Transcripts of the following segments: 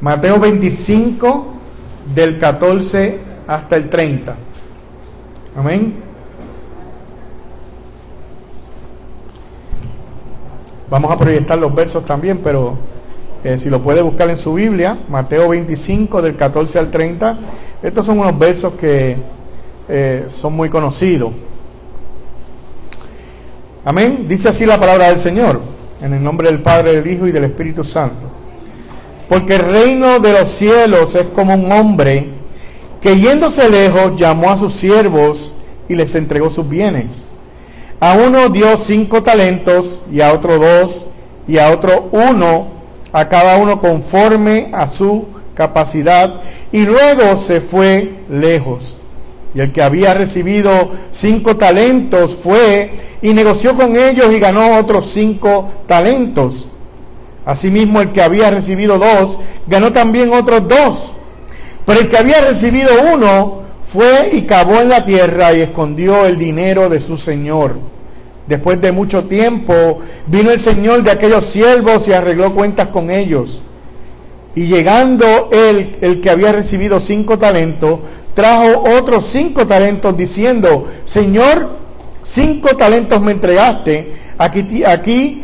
Mateo 25 del 14 hasta el 30. Amén. Vamos a proyectar los versos también, pero eh, si lo puede buscar en su Biblia, Mateo 25 del 14 al 30, estos son unos versos que eh, son muy conocidos. Amén. Dice así la palabra del Señor, en el nombre del Padre, del Hijo y del Espíritu Santo. Porque el reino de los cielos es como un hombre que yéndose lejos llamó a sus siervos y les entregó sus bienes. A uno dio cinco talentos y a otro dos y a otro uno, a cada uno conforme a su capacidad, y luego se fue lejos. Y el que había recibido cinco talentos fue y negoció con ellos y ganó otros cinco talentos. Asimismo, el que había recibido dos, ganó también otros dos. Pero el que había recibido uno, fue y cavó en la tierra y escondió el dinero de su señor. Después de mucho tiempo, vino el señor de aquellos siervos y arregló cuentas con ellos. Y llegando él, el que había recibido cinco talentos, trajo otros cinco talentos diciendo, Señor, cinco talentos me entregaste, aquí, aquí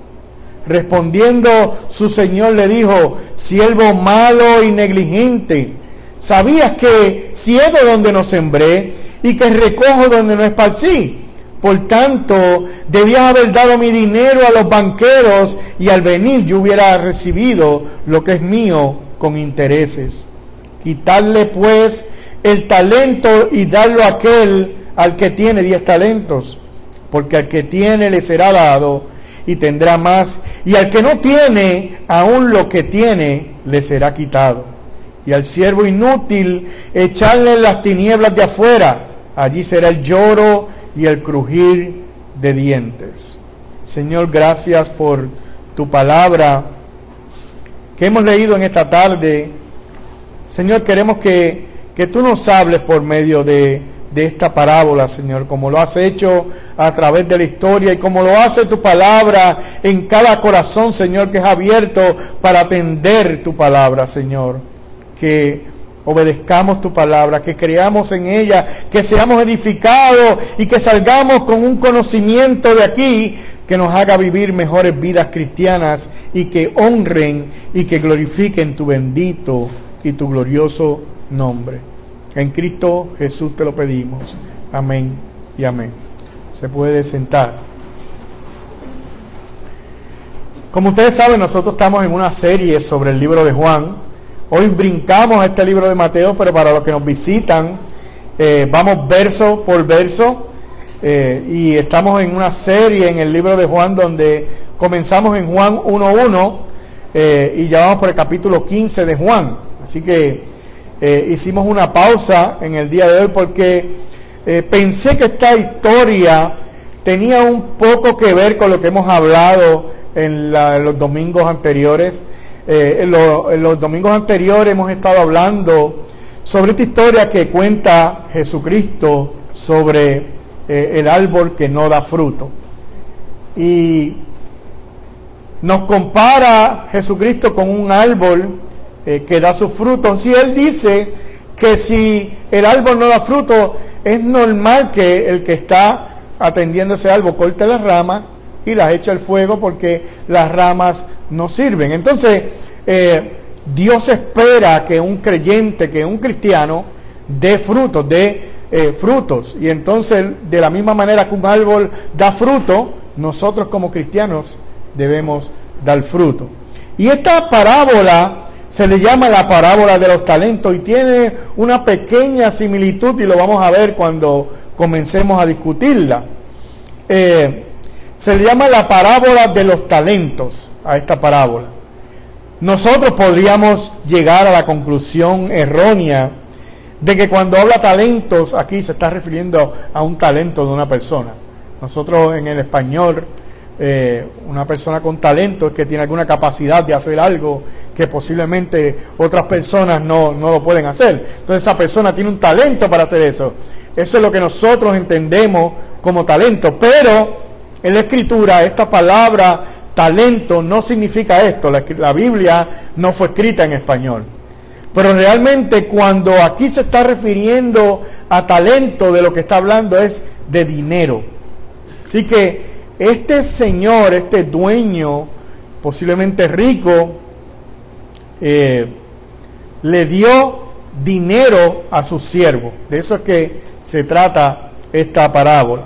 Respondiendo su señor le dijo, siervo malo y negligente, ¿sabías que ciego donde no sembré y que recojo donde no esparcí? Por tanto, debías haber dado mi dinero a los banqueros y al venir yo hubiera recibido lo que es mío con intereses. Quitarle pues el talento y darlo a aquel al que tiene diez talentos, porque al que tiene le será dado y tendrá más, y al que no tiene, aún lo que tiene le será quitado. Y al siervo inútil echarle las tinieblas de afuera, allí será el lloro y el crujir de dientes. Señor, gracias por tu palabra que hemos leído en esta tarde. Señor, queremos que, que tú nos hables por medio de de esta parábola, Señor, como lo has hecho a través de la historia y como lo hace tu palabra en cada corazón, Señor, que es abierto para atender tu palabra, Señor. Que obedezcamos tu palabra, que creamos en ella, que seamos edificados y que salgamos con un conocimiento de aquí que nos haga vivir mejores vidas cristianas y que honren y que glorifiquen tu bendito y tu glorioso nombre. En Cristo Jesús te lo pedimos. Amén y amén. Se puede sentar. Como ustedes saben, nosotros estamos en una serie sobre el libro de Juan. Hoy brincamos este libro de Mateo, pero para los que nos visitan, eh, vamos verso por verso. Eh, y estamos en una serie en el libro de Juan donde comenzamos en Juan 1.1 eh, y ya vamos por el capítulo 15 de Juan. Así que eh, hicimos una pausa en el día de hoy porque eh, pensé que esta historia tenía un poco que ver con lo que hemos hablado en, los domingos anteriores. Eh, en, los domingos anteriores hemos estado hablando sobre esta historia que cuenta Jesucristo sobre el árbol que no da fruto. Y nos compara Jesucristo con un árbol eh, que da sus frutos. Si Él dice que si el árbol no da fruto, es normal que el que está atendiendo ese árbol corte las ramas y las eche al fuego porque las ramas no sirven. Entonces, eh, Dios espera que un creyente, que un cristiano, dé frutos, dé eh, frutos. Y entonces, de la misma manera que un árbol da fruto, nosotros como cristianos debemos dar fruto. Y esta parábola se le llama la parábola de los talentos y tiene una pequeña similitud y lo vamos a ver cuando comencemos a discutirla. Eh, se le llama la parábola de los talentos a esta parábola. Nosotros podríamos llegar a la conclusión errónea de que cuando habla talentos aquí se está refiriendo a un talento de una persona. Nosotros en el español, eh, una persona con talento es que tiene alguna capacidad de hacer algo que posiblemente otras personas no, no lo pueden hacer. Entonces esa persona tiene un talento para hacer eso. Eso es lo que nosotros entendemos como talento. Pero en la escritura esta palabra talento no significa esto. La, la Biblia no fue escrita en español. Pero realmente cuando aquí se está refiriendo a talento, de lo que está hablando es de dinero. Así que este señor, este dueño, posiblemente rico, eh, le dio dinero a su siervo. De eso es que se trata esta parábola.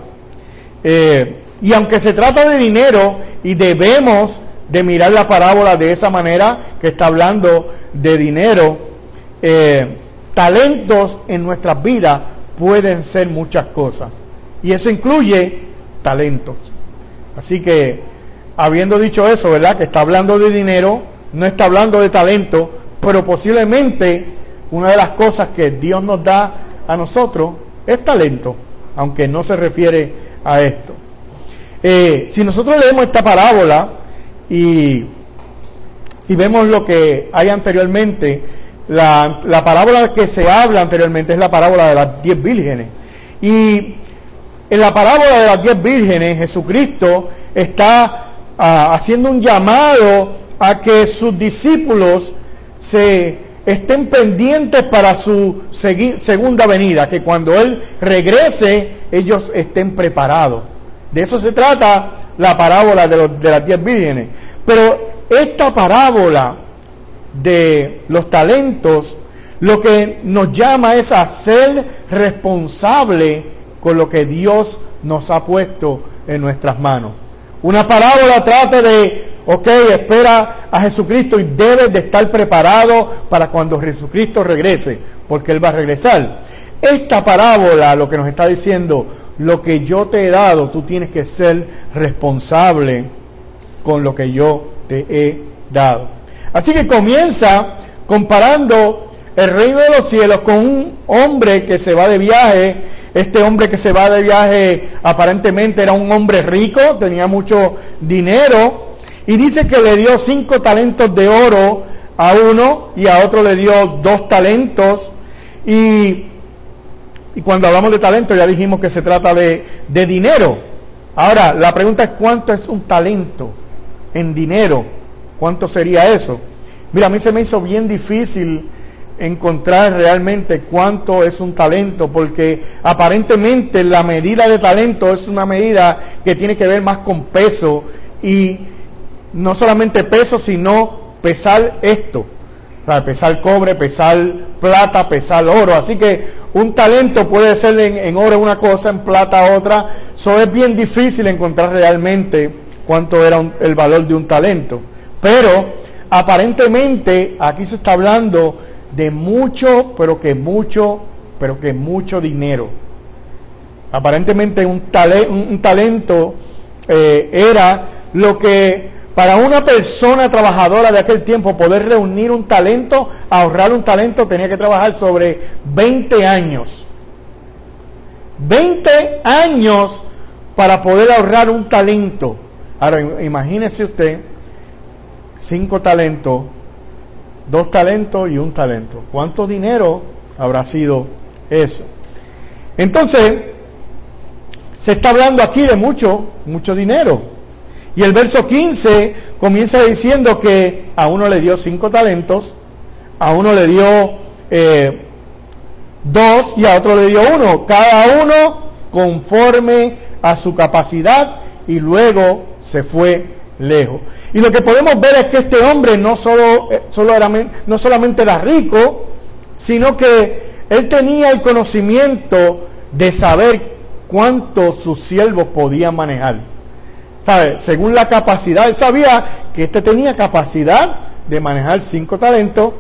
Eh, y aunque se trata de dinero y debemos de mirar la parábola de esa manera que está hablando de dinero, eh, talentos en nuestras vidas pueden ser muchas cosas. Y eso incluye talentos. Así que, habiendo dicho eso, ¿verdad? Que está hablando de dinero, no está hablando de talento, pero posiblemente una de las cosas que Dios nos da a nosotros es talento, aunque no se refiere a esto. Eh, si nosotros leemos esta parábola y, y vemos lo que hay anteriormente, la, la, parábola que se habla anteriormente es la parábola de las diez vírgenes. Y en la parábola de las diez vírgenes, Jesucristo está ah, haciendo un llamado a que sus discípulos se estén pendientes para su segunda venida, que cuando Él regrese ellos estén preparados. De eso se trata la parábola de, de las diez vírgenes. Pero esta parábola de los talentos, lo que nos llama es a ser responsable con lo que Dios nos ha puesto en nuestras manos. Una parábola trata de, ok, espera a Jesucristo y debes de estar preparado para cuando Jesucristo regrese, porque Él va a regresar. Esta parábola lo que nos está diciendo, lo que yo te he dado, tú tienes que ser responsable con lo que yo te he dado. Así que comienza comparando el reino de los cielos con un hombre que se va de viaje. Este hombre que se va de viaje aparentemente era un hombre rico, tenía mucho dinero. Y dice que le dio cinco talentos de oro a uno y a otro le dio dos talentos. Y, y cuando hablamos de talento ya dijimos que se trata de, de dinero. Ahora, la pregunta es cuánto es un talento en dinero. ¿Cuánto sería eso? Mira, a mí se me hizo bien difícil encontrar realmente cuánto es un talento, porque aparentemente la medida de talento es una medida que tiene que ver más con peso y no solamente peso, sino pesar esto. Pesar cobre, pesar plata, pesar oro. Así que un talento puede ser en, oro una cosa, en plata otra. Eso es bien difícil encontrar realmente cuánto era el valor de un talento. Pero aparentemente aquí se está hablando de mucho, pero que mucho, pero que mucho dinero. Aparentemente un, un talento eh, era lo que para una persona trabajadora de aquel tiempo poder reunir un talento, ahorrar un talento, tenía que trabajar sobre 20 años. 20 años para poder ahorrar un talento. Ahora imagínese usted cinco talentos, dos talentos y un talento. ¿Cuánto dinero habrá sido eso? Entonces, se está hablando aquí de mucho, mucho dinero. Y el verso 15 comienza diciendo que a uno le dio cinco talentos, a uno le dio eh, dos y a otro le dio uno, cada uno conforme a su capacidad y luego se fue lejos. Y lo que podemos ver es que este hombre no, solo, eh, era, no solamente era rico, sino que él tenía el conocimiento de saber cuánto sus siervos podían manejar. ¿Sabe? Según la capacidad, él sabía que este tenía capacidad de manejar cinco talentos,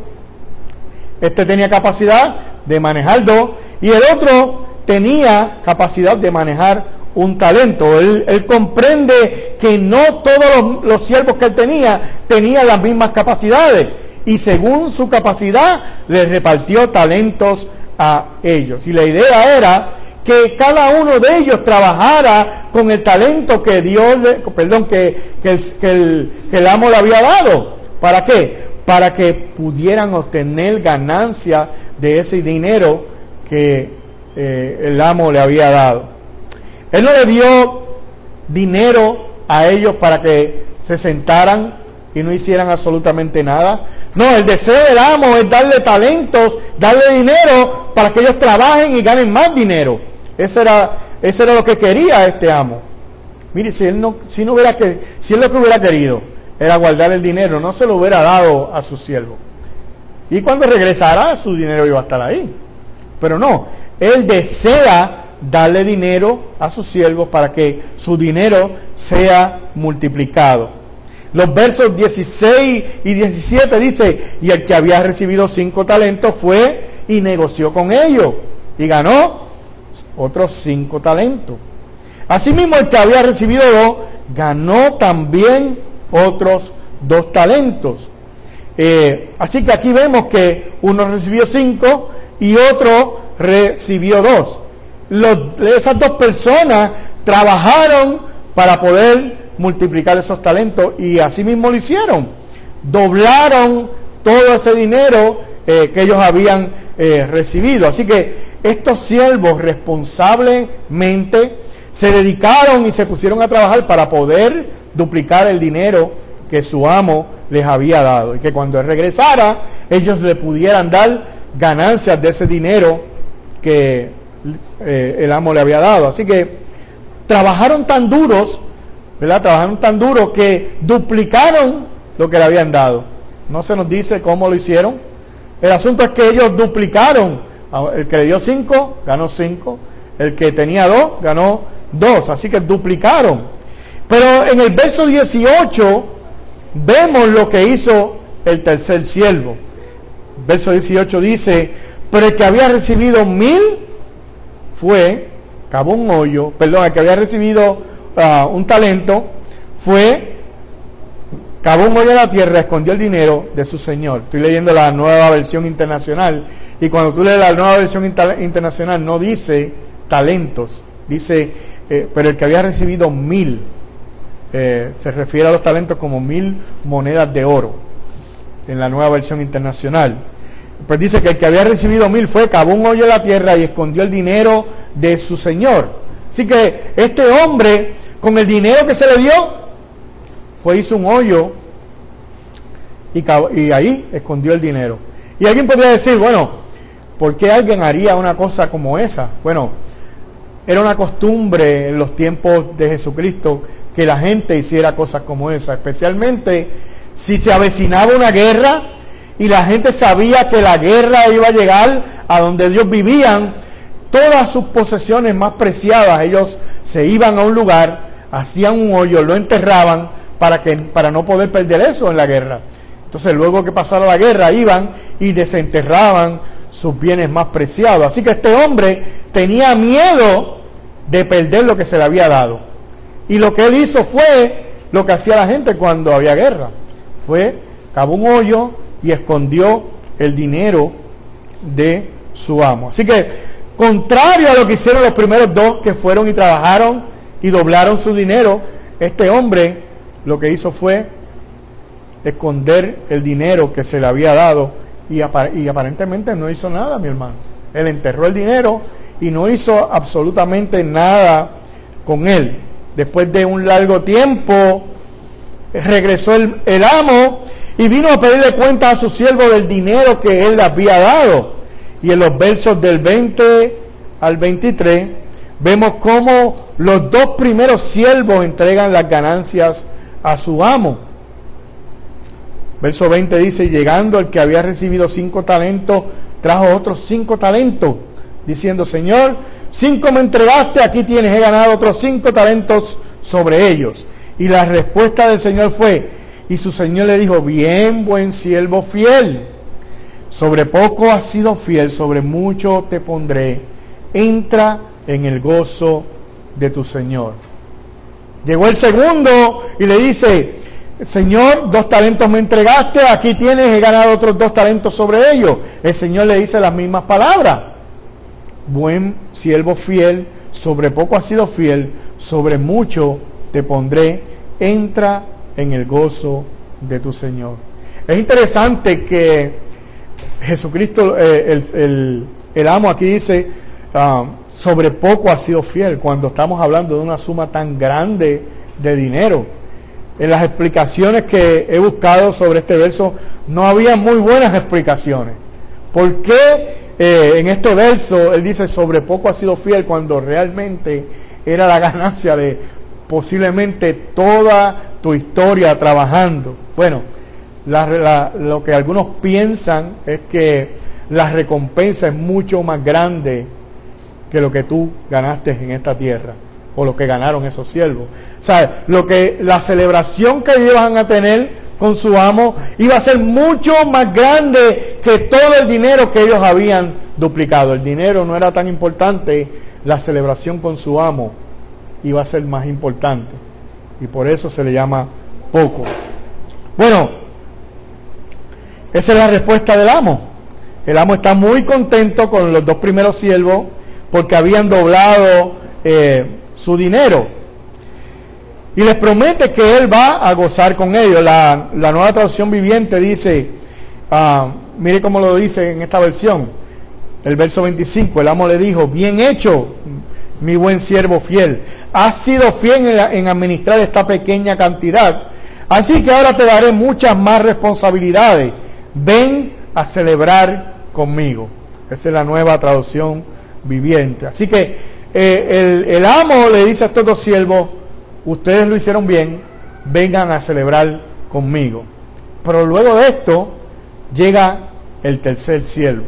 este tenía capacidad de manejar dos, y el otro tenía capacidad de manejar un talento. Él, comprende que no todos los, siervos que él tenía tenían las mismas capacidades. Y según su capacidad, le repartió talentos a ellos. Y la idea era que cada uno de ellos trabajara con el talento que Dios, perdón, que, el, que, el, amo le había dado. ¿Para qué? Para que pudieran obtener ganancia de ese dinero que eh, el amo le había dado. Él no le dio dinero a ellos para que se sentaran y no hicieran absolutamente nada. No, el deseo del amo es darle talentos, darle dinero para que ellos trabajen y ganen más dinero. Eso era, era lo que quería este amo. Mire, si él no, si no hubiera que, si él lo que hubiera querido era guardar el dinero, no se lo hubiera dado a su siervo. Y cuando regresara, su dinero iba a estar ahí. Pero no, él desea darle dinero a sus siervos para que su dinero sea multiplicado. Los versos 16 y 17 dice, y el que había recibido cinco talentos fue y negoció con ellos y ganó otros cinco talentos. Asimismo, el que había recibido dos, ganó también otros dos talentos. Eh, así que aquí vemos que uno recibió cinco y otro recibió dos esas dos personas trabajaron para poder multiplicar esos talentos y así mismo lo hicieron. Doblaron todo ese dinero eh, que ellos habían eh, recibido. Así que estos siervos responsablemente se dedicaron y se pusieron a trabajar para poder duplicar el dinero que su amo les había dado. Y que cuando él regresara, ellos le pudieran dar ganancias de ese dinero que eh, el amo le había dado. Así que trabajaron tan duros, ¿verdad? Trabajaron tan duros que duplicaron lo que le habían dado. No se nos dice cómo lo hicieron. El asunto es que ellos duplicaron. El que le dio cinco, ganó cinco. El que tenía dos, ganó dos. Así que duplicaron. Pero en el verso 18 vemos lo que hizo el tercer siervo. Verso 18 dice, pero el que había recibido mil fue, cavó un hoyo, perdón, el que había recibido ah, un talento, fue, cavó un hoyo en la tierra, escondió el dinero de su señor. Estoy leyendo la nueva versión internacional. Y cuando tú lees la nueva versión internacional, no dice talentos, dice, eh, pero el que había recibido mil, eh, se refiere a los talentos como mil monedas de oro en la nueva versión internacional. Pues dice que el que había recibido mil fue, cavó un hoyo en la tierra y escondió el dinero de su señor. Así que este hombre, con el dinero que se le dio, fue, hizo un hoyo y, y ahí escondió el dinero. Y alguien podría decir, bueno, ¿por qué alguien haría una cosa como esa? Bueno, era una costumbre en los tiempos de Jesucristo que la gente hiciera cosas como esa, especialmente si se avecinaba una guerra y la gente sabía que la guerra iba a llegar a donde Dios vivían, todas sus posesiones más preciadas, ellos se iban a un lugar, hacían un hoyo, lo enterraban para, que, para no poder perder eso en la guerra. Entonces luego que pasara la guerra iban y desenterraban sus bienes más preciados. Así que este hombre tenía miedo de perder lo que se le había dado. Y lo que él hizo fue lo que hacía la gente cuando había guerra. Fue, cavó un hoyo, y escondió el dinero de su amo. Así que, contrario a lo que hicieron los primeros dos que fueron y trabajaron y doblaron su dinero, este hombre lo que hizo fue esconder el dinero que se le había dado y, aparentemente no hizo nada, mi hermano. Él enterró el dinero y no hizo absolutamente nada con él. Después de un largo tiempo, regresó el amo y vino a pedirle cuenta a su siervo del dinero que él le había dado. Y en los versos del 20 al 23 vemos cómo los dos primeros siervos entregan las ganancias a su amo. Verso 20 dice, llegando el que había recibido cinco talentos, trajo otros cinco talentos, diciendo, Señor, cinco me entregaste, aquí tienes, he ganado otros cinco talentos sobre ellos. Y la respuesta del Señor fue, y su Señor le dijo, bien, buen siervo fiel, sobre poco has sido fiel, sobre mucho te pondré, entra en el gozo de tu Señor. Llegó el segundo y le dice, Señor, dos talentos me entregaste, aquí tienes, he ganado otros dos talentos sobre ellos. El Señor le dice las mismas palabras. Buen siervo fiel, sobre poco has sido fiel, sobre mucho te pondré, entra en el gozo de tu Señor. Es interesante que Jesucristo, eh, el, amo aquí dice, ah, sobre poco ha sido fiel, cuando estamos hablando de una suma tan grande de dinero en las explicaciones que he buscado sobre este verso, no había muy buenas explicaciones. ¿Por qué eh, en este verso él dice sobre poco ha sido fiel cuando realmente era la ganancia de posiblemente toda tu historia trabajando? Bueno, lo que algunos piensan es que la recompensa es mucho más grande que lo que tú ganaste en esta tierra o lo que ganaron esos siervos. O sea, lo que la celebración que iban a tener con su amo iba a ser mucho más grande que todo el dinero que ellos habían duplicado. El dinero no era tan importante, la celebración con su amo iba a ser más importante. Y por eso se le llama poco. Bueno, esa es la respuesta del amo. El amo está muy contento con los dos primeros siervos porque habían doblado eh, su dinero. Y les promete que Él va a gozar con ellos. La, nueva traducción viviente dice, ah, mire cómo lo dice en esta versión, el verso 25, el amo le dijo, bien hecho, mi buen siervo fiel, has sido fiel en, administrar esta pequeña cantidad, así que ahora te daré muchas más responsabilidades. Ven a celebrar conmigo. Esa es la nueva traducción viviente. Así que eh, el, amo le dice a estos dos siervos, ustedes lo hicieron bien, vengan a celebrar conmigo. Pero luego de esto llega el tercer siervo.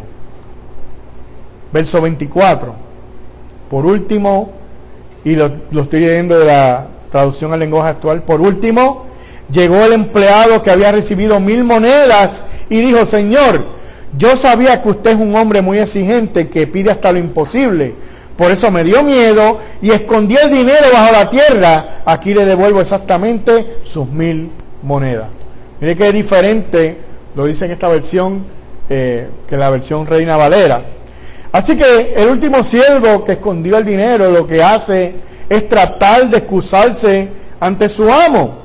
Verso 24. Por último, y lo, lo estoy leyendo de la traducción al lenguaje actual, por último, llegó el empleado que había recibido mil monedas y dijo, Señor, yo sabía que usted es un hombre muy exigente que pide hasta lo imposible por eso me dio miedo y escondí el dinero bajo la tierra. Aquí le devuelvo exactamente sus mil monedas. Mire que es diferente, lo dice en esta versión, eh, que la versión Reina Valera. Así que el último siervo que escondió el dinero lo que hace es tratar de excusarse ante su amo.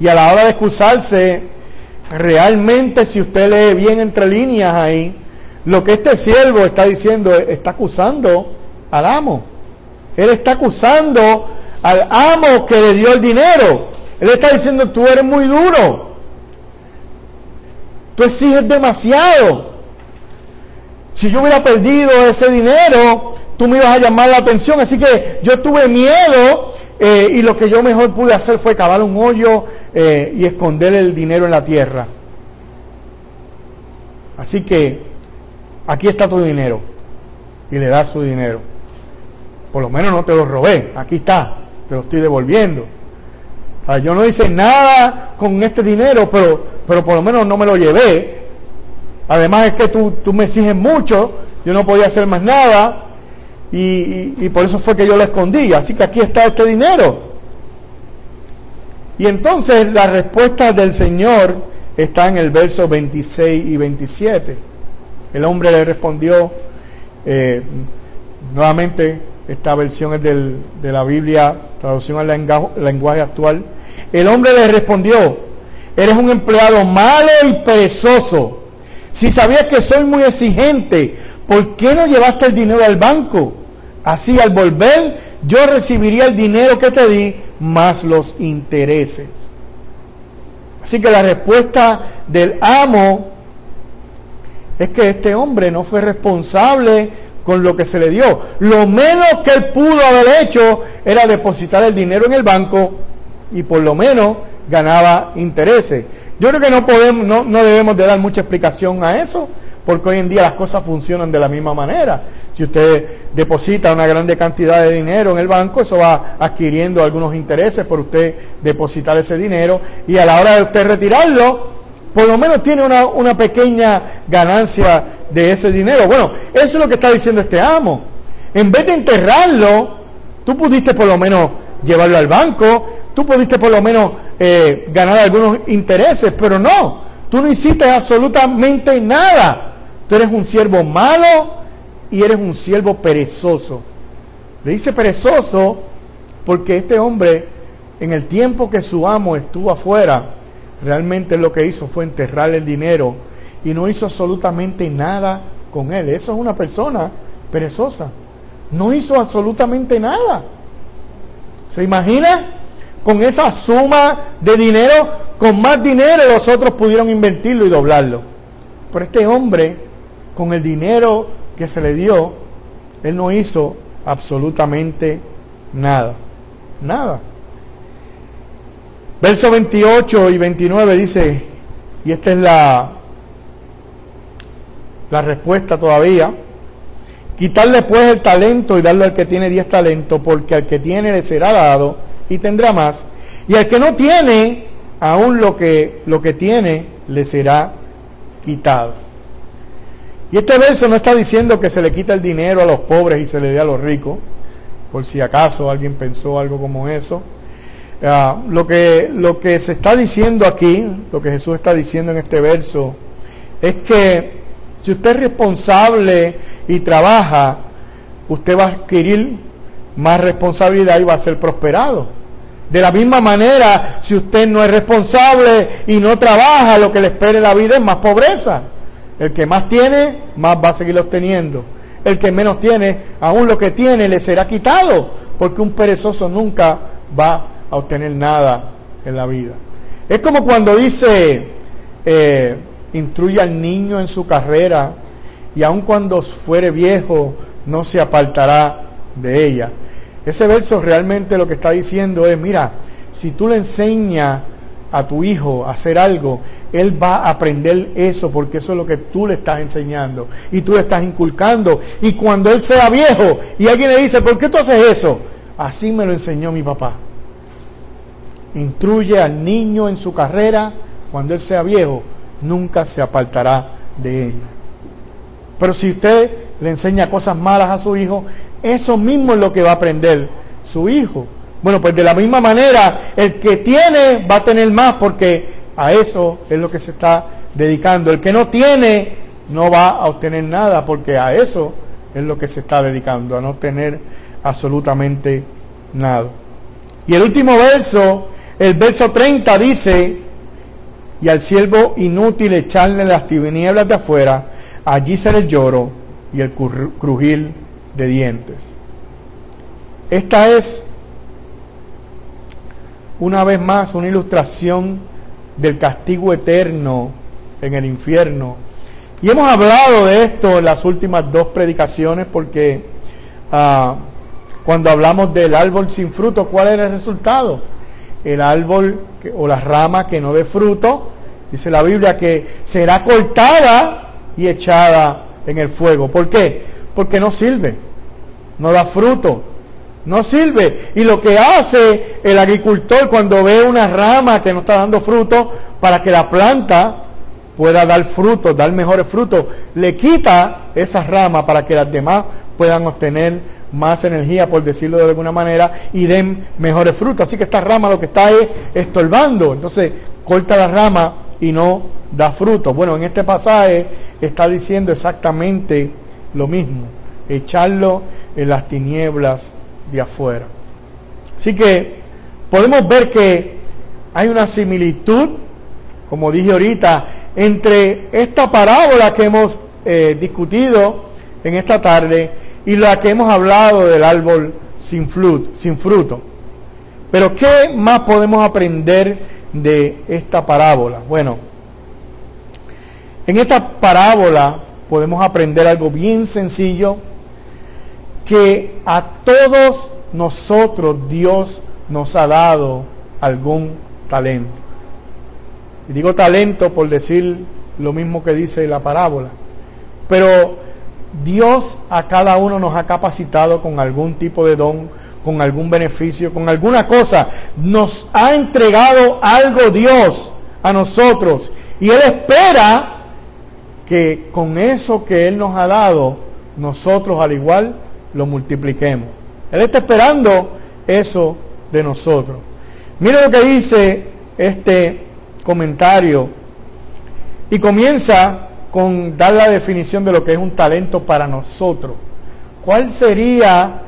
Y a la hora de excusarse, realmente si usted lee bien entre líneas ahí, lo que este siervo está diciendo, está acusando al amo. Él está acusando al amo que le dio el dinero. Él está diciendo, tú eres muy duro. Tú exiges demasiado. Si yo hubiera perdido ese dinero, tú me ibas a llamar la atención. Así que yo tuve miedo eh, y lo que yo mejor pude hacer fue cavar un hoyo eh, y esconder el dinero en la tierra. Así que aquí está tu dinero. Y le das su dinero. Por lo menos no te lo robé. Aquí está. Te lo estoy devolviendo. Yo no hice nada con este dinero, pero, pero por lo menos no me lo llevé. Además es que tú, tú me exiges mucho. Yo no podía hacer más nada. Y, por eso fue que yo lo escondí. Así que aquí está este dinero. Y entonces la respuesta del Señor está en el verso 26 y 27. El hombre le respondió eh, nuevamente esta versión es de la Biblia, traducción al lenguaje, actual. El hombre le respondió, eres un empleado malo y perezoso. Si sabías que soy muy exigente, ¿por qué no llevaste el dinero al banco? Así al volver yo recibiría el dinero que te di más los intereses. Así que la respuesta del amo es que este hombre no fue responsable con lo que se le dio. Lo menos que él pudo haber hecho era depositar el dinero en el banco y por lo menos ganaba intereses. Yo creo que no podemos, no, no debemos de dar mucha explicación a eso, porque hoy en día las cosas funcionan de la misma manera. Si usted deposita una grande cantidad de dinero en el banco, eso va adquiriendo algunos intereses por usted depositar ese dinero y a la hora de usted retirarlo, por lo menos tiene una, una pequeña ganancia de ese dinero. Bueno, eso es lo que está diciendo este amo. En vez de enterrarlo, tú pudiste por lo menos llevarlo al banco, tú pudiste por lo menos eh, ganar algunos intereses, pero no, tú no hiciste absolutamente nada. Tú eres un siervo malo y eres un siervo perezoso. Le dice perezoso porque este hombre, en el tiempo que su amo estuvo afuera, realmente lo que hizo fue enterrar el dinero y no hizo absolutamente nada con él. Eso es una persona perezosa. No hizo absolutamente nada. ¿Se imagina? Con esa suma de dinero, con más dinero los otros pudieron invertirlo y doblarlo. Pero este hombre con el dinero que se le dio, él no hizo absolutamente nada. Nada. Verso 28 y 29 dice, y esta es la, la respuesta todavía, quitarle pues el talento y darle al que tiene 10 talentos, porque al que tiene le será dado y tendrá más, y al que no tiene, aún lo que, lo que tiene le será quitado. Y este verso no está diciendo que se le quita el dinero a los pobres y se le dé a los ricos, por si acaso alguien pensó algo como eso. Ah, lo, que, lo que se está diciendo aquí, lo que Jesús está diciendo en este verso, es que si usted es responsable y trabaja, usted va a adquirir más responsabilidad y va a ser prosperado. De la misma manera, si usted no es responsable y no trabaja, lo que le espera en la vida es más pobreza. El que más tiene, más va a seguir obteniendo. El que menos tiene, aún lo que tiene le será quitado, porque un perezoso nunca va a obtener nada en la vida. Es como cuando dice, eh, instruye al niño en su carrera y aun cuando fuere viejo no se apartará de ella. Ese verso realmente lo que está diciendo es, mira, si tú le enseñas a tu hijo a hacer algo, él va a aprender eso porque eso es lo que tú le estás enseñando y tú le estás inculcando. Y cuando él sea viejo y alguien le dice, ¿por qué tú haces eso? Así me lo enseñó mi papá. Instruye al niño en su carrera, cuando él sea viejo, nunca se apartará de ella. Pero si usted le enseña cosas malas a su hijo, eso mismo es lo que va a aprender su hijo. Bueno, pues de la misma manera, el que tiene va a tener más porque a eso es lo que se está dedicando. El que no tiene no va a obtener nada porque a eso es lo que se está dedicando, a no tener absolutamente nada. Y el último verso, el verso 30 dice, y al siervo inútil echarle las tinieblas de afuera, allí será el lloro y el crujir de dientes. Esta es una vez más una ilustración del castigo eterno en el infierno. Y hemos hablado de esto en las últimas dos predicaciones porque ah, cuando hablamos del árbol sin fruto, ¿cuál era el resultado? El árbol o la rama que no dé fruto, dice la Biblia que será cortada y echada en el fuego. ¿Por qué? Porque no sirve, no da fruto, no sirve. Y lo que hace el agricultor cuando ve una rama que no está dando fruto, para que la planta pueda dar frutos, dar mejores frutos, le quita esa rama para que las demás puedan obtener más energía, por decirlo de alguna manera, y den mejores frutos. Así que esta rama lo que está es estorbando. Entonces, corta la rama y no da fruto. Bueno, en este pasaje está diciendo exactamente lo mismo. Echarlo en las tinieblas de afuera. Así que podemos ver que hay una similitud, como dije ahorita, entre esta parábola que hemos eh, discutido en esta tarde y la que hemos hablado del árbol sin, sin fruto. Pero ¿qué más podemos aprender de esta parábola? Bueno, en esta parábola podemos aprender algo bien sencillo que a todos nosotros Dios nos ha dado algún talento. Y digo talento por decir lo mismo que dice la parábola. Pero Dios a cada uno nos ha capacitado con algún tipo de don, con algún beneficio, con alguna cosa. Nos ha entregado algo Dios a nosotros. Y Él espera que con eso que Él nos ha dado, nosotros al igual lo multipliquemos. Él está esperando eso de nosotros. Mira lo que dice este comentario y comienza con dar la definición de lo que es un talento para nosotros. ¿Cuál sería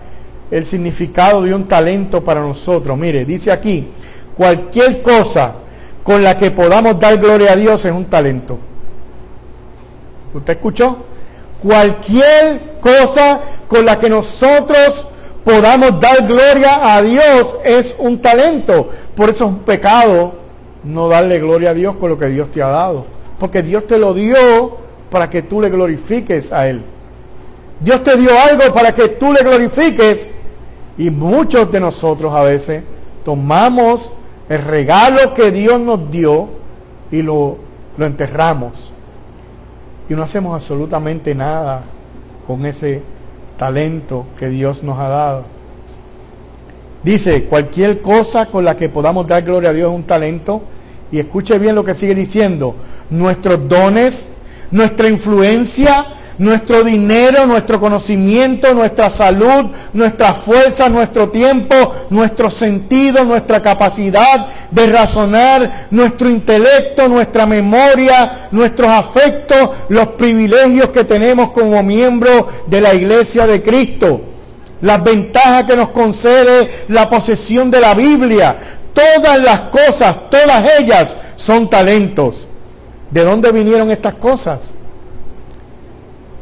el significado de un talento para nosotros? Mire, dice aquí, cualquier cosa con la que podamos dar gloria a Dios es un talento. ¿Usted escuchó? Cualquier cosa con la que nosotros podamos dar gloria a Dios es un talento. Por eso es un pecado no darle gloria a Dios con lo que Dios te ha dado. Porque Dios te lo dio para que tú le glorifiques a Él. Dios te dio algo para que tú le glorifiques. Y muchos de nosotros a veces tomamos el regalo que Dios nos dio y lo, lo enterramos. Y no hacemos absolutamente nada con ese talento que Dios nos ha dado. Dice, cualquier cosa con la que podamos dar gloria a Dios es un talento. Y escuche bien lo que sigue diciendo. Nuestros dones, nuestra influencia, nuestro dinero, nuestro conocimiento, nuestra salud, nuestra fuerza, nuestro tiempo, nuestro sentido, nuestra capacidad de razonar, nuestro intelecto, nuestra memoria, nuestros afectos, los privilegios que tenemos como miembros de la iglesia de Cristo, las ventajas que nos concede la posesión de la Biblia, todas las cosas, todas ellas son talentos. ¿De dónde vinieron estas cosas?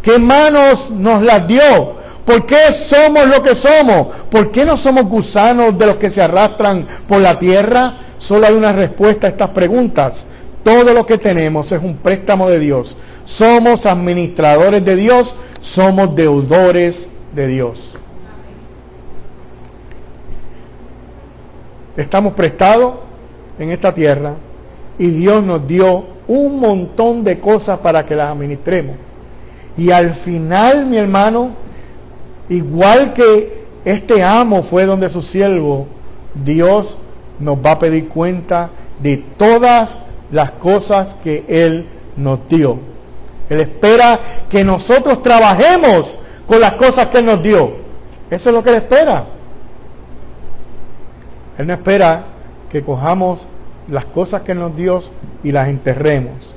¿Qué manos nos las dio? ¿Por qué somos lo que somos? ¿Por qué no somos gusanos de los que se arrastran por la tierra? Solo hay una respuesta a estas preguntas. Todo lo que tenemos es un préstamo de Dios. Somos administradores de Dios, somos deudores de Dios. Estamos prestados en esta tierra y Dios nos dio un montón de cosas para que las administremos. Y al final, mi hermano, igual que este amo fue donde su siervo, Dios nos va a pedir cuenta de todas las cosas que Él nos dio. Él espera que nosotros trabajemos con las cosas que Él nos dio. Eso es lo que Él espera. Él no espera que cojamos las cosas que nos dio y las enterremos.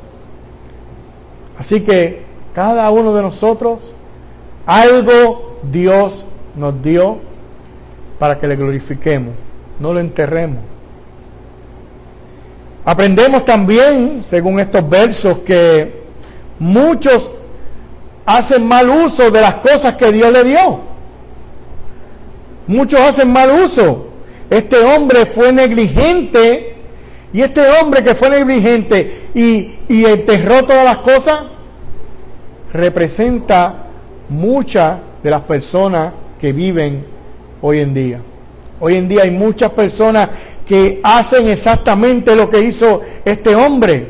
Así que cada uno de nosotros, algo Dios nos dio para que le glorifiquemos, no lo enterremos. Aprendemos también, según estos versos, que muchos hacen mal uso de las cosas que Dios le dio. Muchos hacen mal uso. Este hombre fue negligente y este hombre que fue negligente y, enterró todas las cosas, representa muchas de las personas que viven hoy en día. Hoy en día hay muchas personas que hacen exactamente lo que hizo este hombre.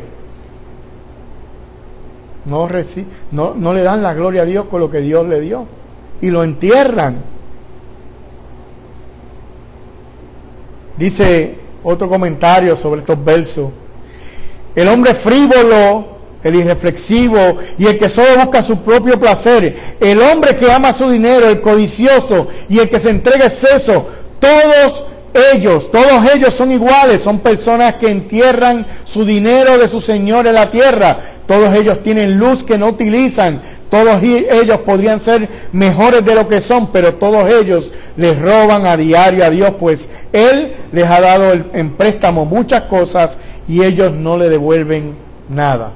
No, no, no le dan la gloria a Dios con lo que Dios le dio y lo entierran. Dice otro comentario sobre estos versos. El hombre frívolo el irreflexivo y el que solo busca su propio placer, el hombre que ama su dinero, el codicioso y el que se entrega exceso, todos ellos, todos ellos son iguales, son personas que entierran su dinero de su Señor en la tierra, todos ellos tienen luz que no utilizan, todos ellos podrían ser mejores de lo que son, pero todos ellos les roban a diario a Dios, pues Él les ha dado en préstamo muchas cosas y ellos no le devuelven nada.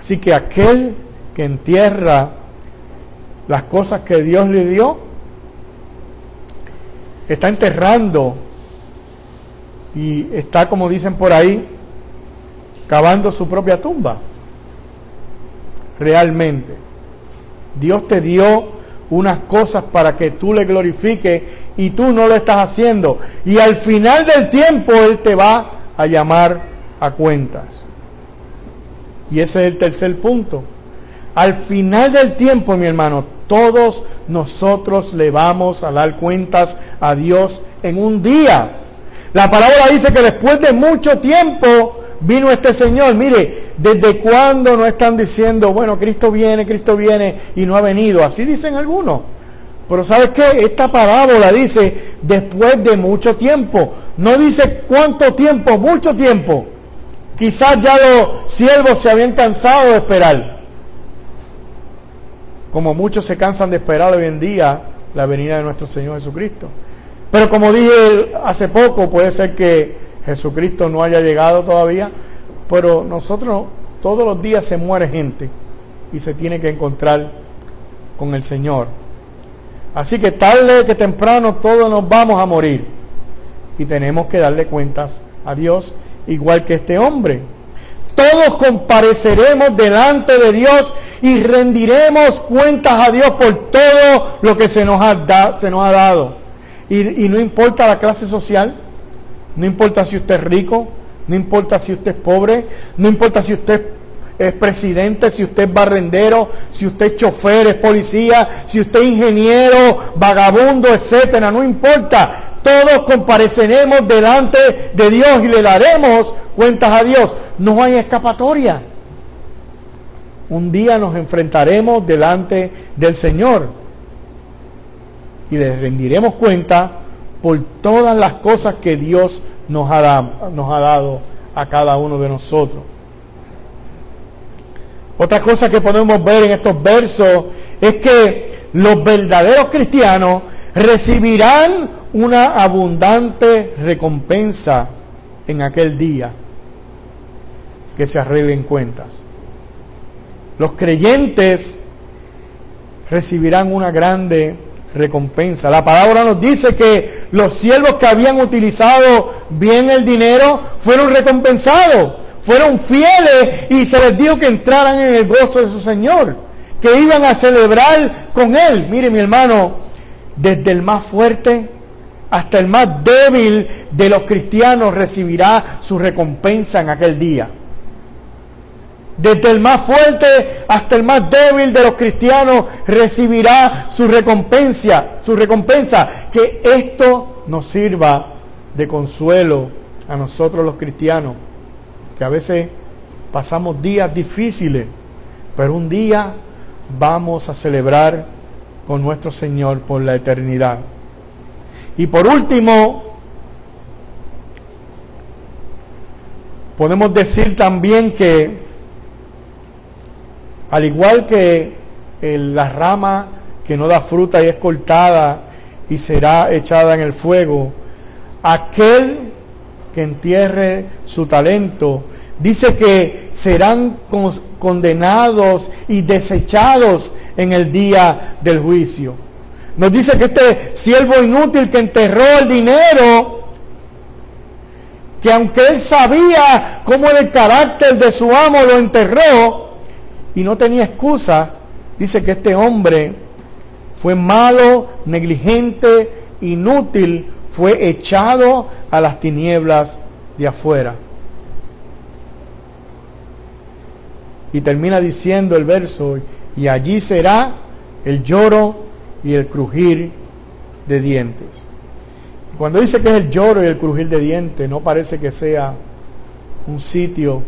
Así que aquel que entierra las cosas que Dios le dio, está enterrando y está, como dicen por ahí, cavando su propia tumba. Realmente. Dios te dio unas cosas para que tú le glorifiques y tú no lo estás haciendo. Y al final del tiempo Él te va a llamar a cuentas. Y ese es el tercer punto. Al final del tiempo, mi hermano, todos nosotros le vamos a dar cuentas a Dios en un día. La palabra dice que después de mucho tiempo vino este Señor. Mire, ¿desde cuándo no están diciendo, bueno, Cristo viene, Cristo viene y no ha venido? Así dicen algunos. Pero ¿sabes qué? Esta parábola dice después de mucho tiempo. No dice cuánto tiempo, mucho tiempo. Quizás ya los siervos se habían cansado de esperar. Como muchos se cansan de esperar hoy en día la venida de nuestro Señor Jesucristo. Pero como dije hace poco, puede ser que Jesucristo no haya llegado todavía, pero nosotros todos los días se muere gente y se tiene que encontrar con el Señor. Así que tarde que temprano todos nos vamos a morir y tenemos que darle cuentas a Dios igual que este hombre. Todos compareceremos delante de Dios y rendiremos cuentas a Dios por todo lo que se nos ha, se nos ha dado. Y, no importa la clase social, no importa si usted es rico, no importa si usted es pobre, no importa si usted es presidente, si usted es barrendero, si usted es chofer, es policía, si usted es ingeniero, vagabundo, etcétera, no importa. Todos compareceremos delante de Dios y le daremos cuentas a Dios. No hay escapatoria. Un día nos enfrentaremos delante del Señor y le rendiremos cuenta por todas las cosas que Dios nos ha, nos ha dado a cada uno de nosotros. Otra cosa que podemos ver en estos versos es que los verdaderos cristianos recibirán una abundante recompensa en aquel día que se arreglen cuentas. Los creyentes recibirán una grande recompensa. La palabra nos dice que los siervos que habían utilizado bien el dinero fueron recompensados, fueron fieles y se les dijo que entraran en el gozo de su Señor, que iban a celebrar con Él. Mire mi hermano, desde el más fuerte hasta el más débil de los cristianos recibirá su recompensa en aquel día. Desde el más fuerte hasta el más débil de los cristianos recibirá su recompensa, su recompensa, que esto nos sirva de consuelo a nosotros los cristianos, que a veces pasamos días difíciles, pero un día vamos a celebrar con nuestro Señor por la eternidad. Y por último, podemos decir también que al igual que la rama que no da fruta y es cortada y será echada en el fuego, aquel que entierre su talento, dice que serán condenados y desechados en el día del juicio. Nos dice que este siervo inútil que enterró el dinero, que aunque él sabía cómo era el carácter de su amo, lo enterró, y no tenía excusa, dice que este hombre fue malo, negligente, inútil, fue echado a las tinieblas de afuera. Y termina diciendo el verso, y allí será el lloro y el crujir de dientes. Cuando dice que es el lloro y el crujir de dientes, no parece que sea un sitio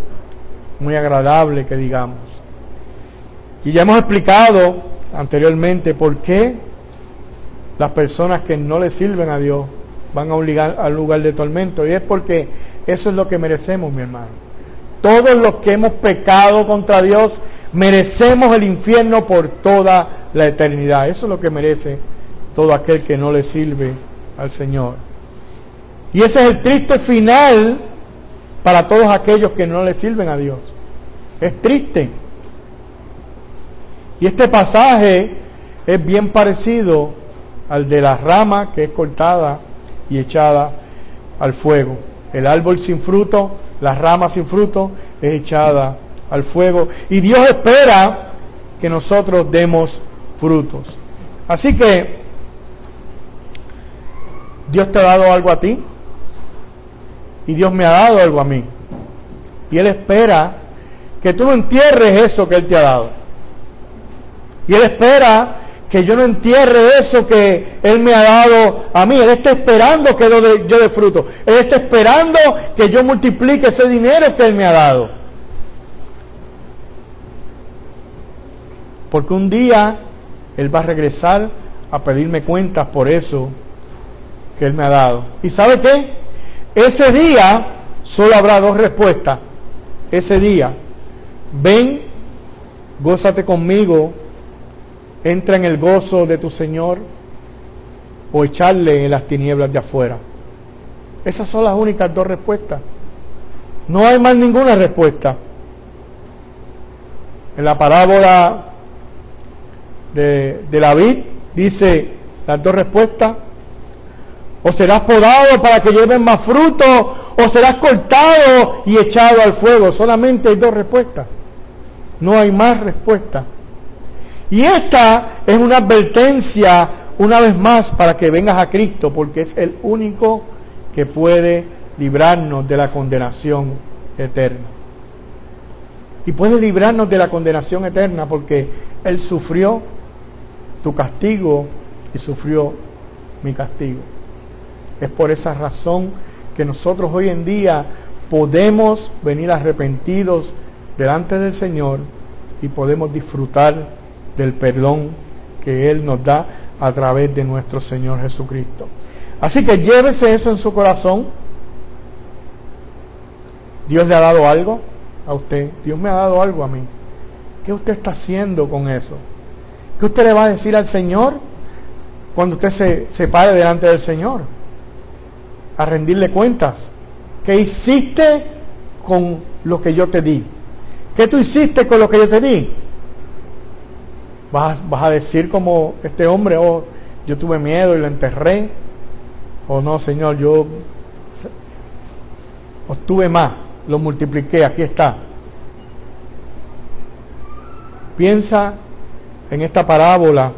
muy agradable que digamos. Y ya hemos explicado anteriormente por qué las personas que no le sirven a Dios van a obligar al lugar de tormento. Y es porque eso es lo que merecemos, mi hermano. Todos los que hemos pecado contra Dios merecemos el infierno por toda la eternidad. Eso es lo que merece todo aquel que no le sirve al Señor. Y ese es el triste final para todos aquellos que no le sirven a Dios. Es triste. Y este pasaje es bien parecido al de la rama que es cortada y echada al fuego. El árbol sin fruto, la rama sin fruto es echada al fuego. Y Dios espera que nosotros demos frutos. Así que Dios te ha dado algo a ti y Dios me ha dado algo a mí. Y Él espera que tú no entierres eso que Él te ha dado. Y Él espera que yo no entierre eso que Él me ha dado a mí. Él está esperando que yo dé fruto. Él está esperando que yo multiplique ese dinero que Él me ha dado. Porque un día Él va a regresar a pedirme cuentas por eso que Él me ha dado. ¿Y sabe qué? Ese día solo habrá dos respuestas. Ese día, ven, gózate conmigo, entra en el gozo de tu Señor o echarle en las tinieblas de afuera. Esas son las únicas dos respuestas. No hay más ninguna respuesta. En la parábola de, de la dice las dos respuestas. O serás podado para que lleven más fruto, o serás cortado y echado al fuego. Solamente hay dos respuestas. No hay más respuesta. Y esta es una advertencia una vez más para que vengas a Cristo, porque es el único que puede librarnos de la condenación eterna. Y puede librarnos de la condenación eterna porque Él sufrió tu castigo y sufrió mi castigo. Es por esa razón que nosotros hoy en día podemos venir arrepentidos delante del Señor y podemos disfrutar del perdón que Él nos da a través de nuestro Señor Jesucristo. Así que llévese eso en su corazón. Dios le ha dado algo a usted. Dios me ha dado algo a mí. ¿Qué usted está haciendo con eso? ¿Qué usted le va a decir al Señor cuando usted se, pare delante del Señor? A rendirle cuentas. ¿Qué hiciste con lo que yo te di? ¿Qué tú hiciste con lo que yo te di? Vas, vas a decir como este hombre, oh, yo tuve miedo y lo enterré. O no, Señor, yo obtuve más, lo multipliqué, aquí está. Piensa en esta parábola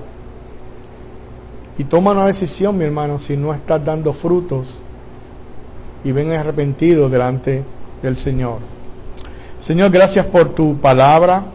y toma una decisión, mi hermano, si no estás dando frutos y ven arrepentido delante del Señor. Señor, gracias por tu palabra.